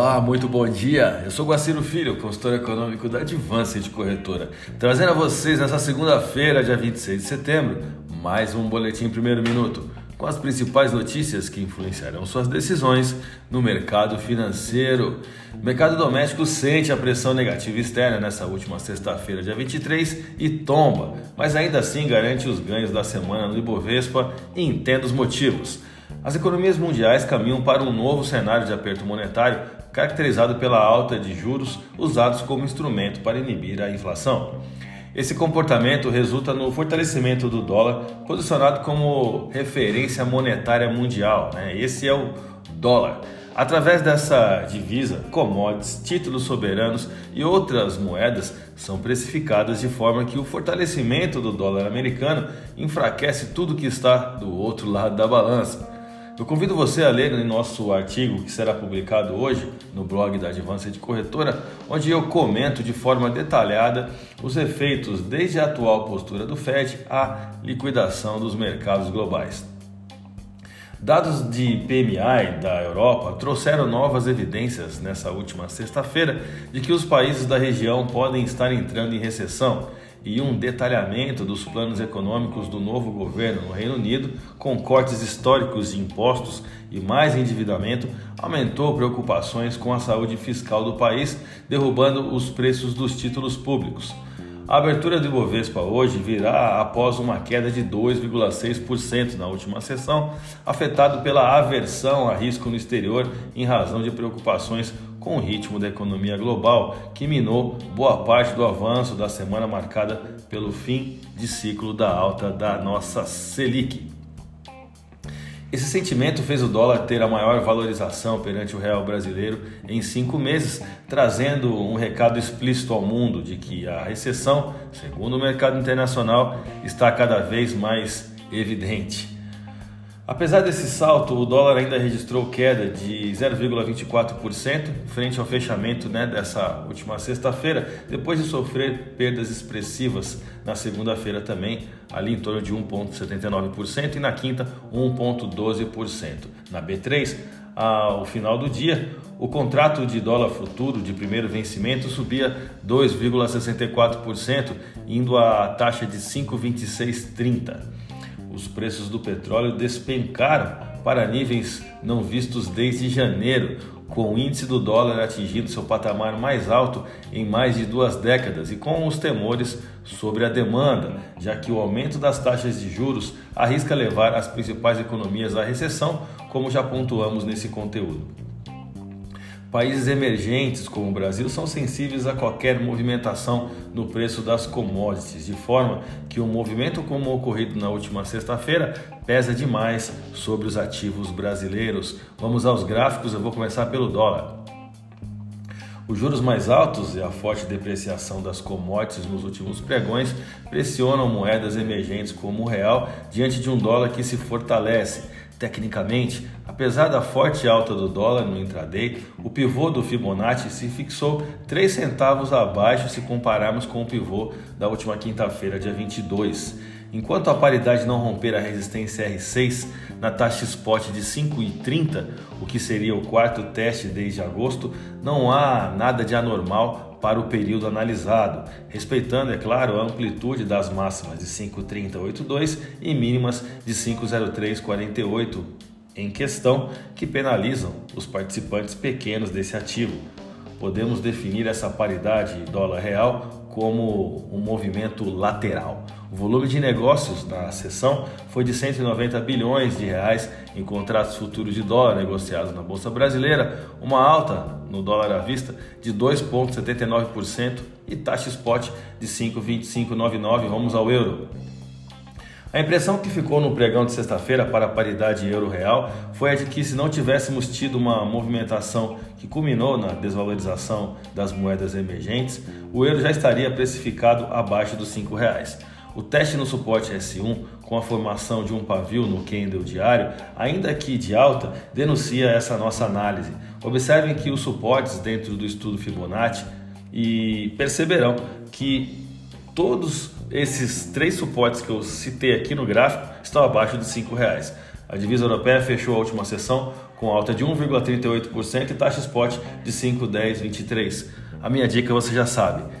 Olá, muito bom dia. Eu sou Guaciro Filho, consultor econômico da Advance Corretora, trazendo a vocês nessa segunda-feira, dia 26 de setembro, mais um boletim primeiro minuto, com as principais notícias que influenciarão suas decisões no mercado financeiro. O mercado doméstico sente a pressão negativa externa nessa última sexta-feira, dia 23, e tomba, mas ainda assim garante os ganhos da semana no Ibovespa e entenda os motivos. As economias mundiais caminham para um novo cenário de aperto monetário, caracterizado pela alta de juros usados como instrumento para inibir a inflação. Esse comportamento resulta no fortalecimento do dólar, posicionado como referência monetária mundial. Né? Esse é o dólar. Através dessa divisa, commodities, títulos soberanos e outras moedas são precificadas de forma que o fortalecimento do dólar americano enfraquece tudo que está do outro lado da balança. Eu convido você a ler em nosso artigo que será publicado hoje no blog da Advance de Corretora, onde eu comento de forma detalhada os efeitos desde a atual postura do Fed à liquidação dos mercados globais. Dados de PMI da Europa trouxeram novas evidências nessa última sexta-feira de que os países da região podem estar entrando em recessão e um detalhamento dos planos econômicos do novo governo no Reino Unido, com cortes históricos de impostos e mais endividamento, aumentou preocupações com a saúde fiscal do país, derrubando os preços dos títulos públicos. A abertura do Ibovespa hoje virá após uma queda de 2,6% na última sessão, afetado pela aversão a risco no exterior em razão de preocupações com o ritmo da economia global, que minou boa parte do avanço da semana marcada pelo fim de ciclo da alta da nossa Selic. Esse sentimento fez o dólar ter a maior valorização perante o real brasileiro em cinco meses, trazendo um recado explícito ao mundo de que a recessão, segundo o mercado internacional, está cada vez mais evidente. Apesar desse salto, o dólar ainda registrou queda de 0,24% frente ao fechamento né, dessa última sexta-feira, depois de sofrer perdas expressivas na segunda-feira também, ali em torno de 1,79% e na quinta 1,12%. Na B3, ao final do dia, o contrato de dólar futuro de primeiro vencimento subia 2,64%, indo à taxa de 5,2630 os preços do petróleo despencaram para níveis não vistos desde janeiro, com o índice do dólar atingindo seu patamar mais alto em mais de duas décadas e com os temores sobre a demanda, já que o aumento das taxas de juros arrisca levar as principais economias à recessão, como já pontuamos nesse conteúdo. Países emergentes como o Brasil são sensíveis a qualquer movimentação no preço das commodities, de forma que um movimento como o ocorrido na última sexta-feira pesa demais sobre os ativos brasileiros. Vamos aos gráficos, eu vou começar pelo dólar. Os juros mais altos e a forte depreciação das commodities nos últimos pregões pressionam moedas emergentes como o real diante de um dólar que se fortalece Tecnicamente, apesar da forte alta do dólar no intraday, o pivô do Fibonacci se fixou 3 centavos abaixo se compararmos com o pivô da última quinta-feira, dia 22. Enquanto a paridade não romper a resistência R6 na taxa spot de 5,30, o que seria o quarto teste desde agosto, não há nada de anormal para o período analisado, respeitando, é claro, a amplitude das máximas de 5,3082 e mínimas de 5,0348 em questão, que penalizam os participantes pequenos desse ativo. Podemos definir essa paridade dólar real como um movimento lateral. O volume de negócios na sessão foi de 190 bilhões de reais em contratos futuros de dólar negociados na bolsa brasileira, uma alta no dólar à vista de 2.79% e taxa spot de 5.2599. Vamos ao euro. A impressão que ficou no pregão de sexta-feira para a paridade euro-real foi a de que, se não tivéssemos tido uma movimentação que culminou na desvalorização das moedas emergentes, o euro já estaria precificado abaixo dos R$ reais. O teste no suporte S1, com a formação de um pavio no candle diário, ainda que de alta, denuncia essa nossa análise. Observem que os suportes dentro do estudo Fibonacci e perceberão que todos esses três suportes que eu citei aqui no gráfico estão abaixo de R$ reais. A divisa europeia fechou a última sessão com alta de 1,38% e taxa spot de 5,1023. A minha dica você já sabe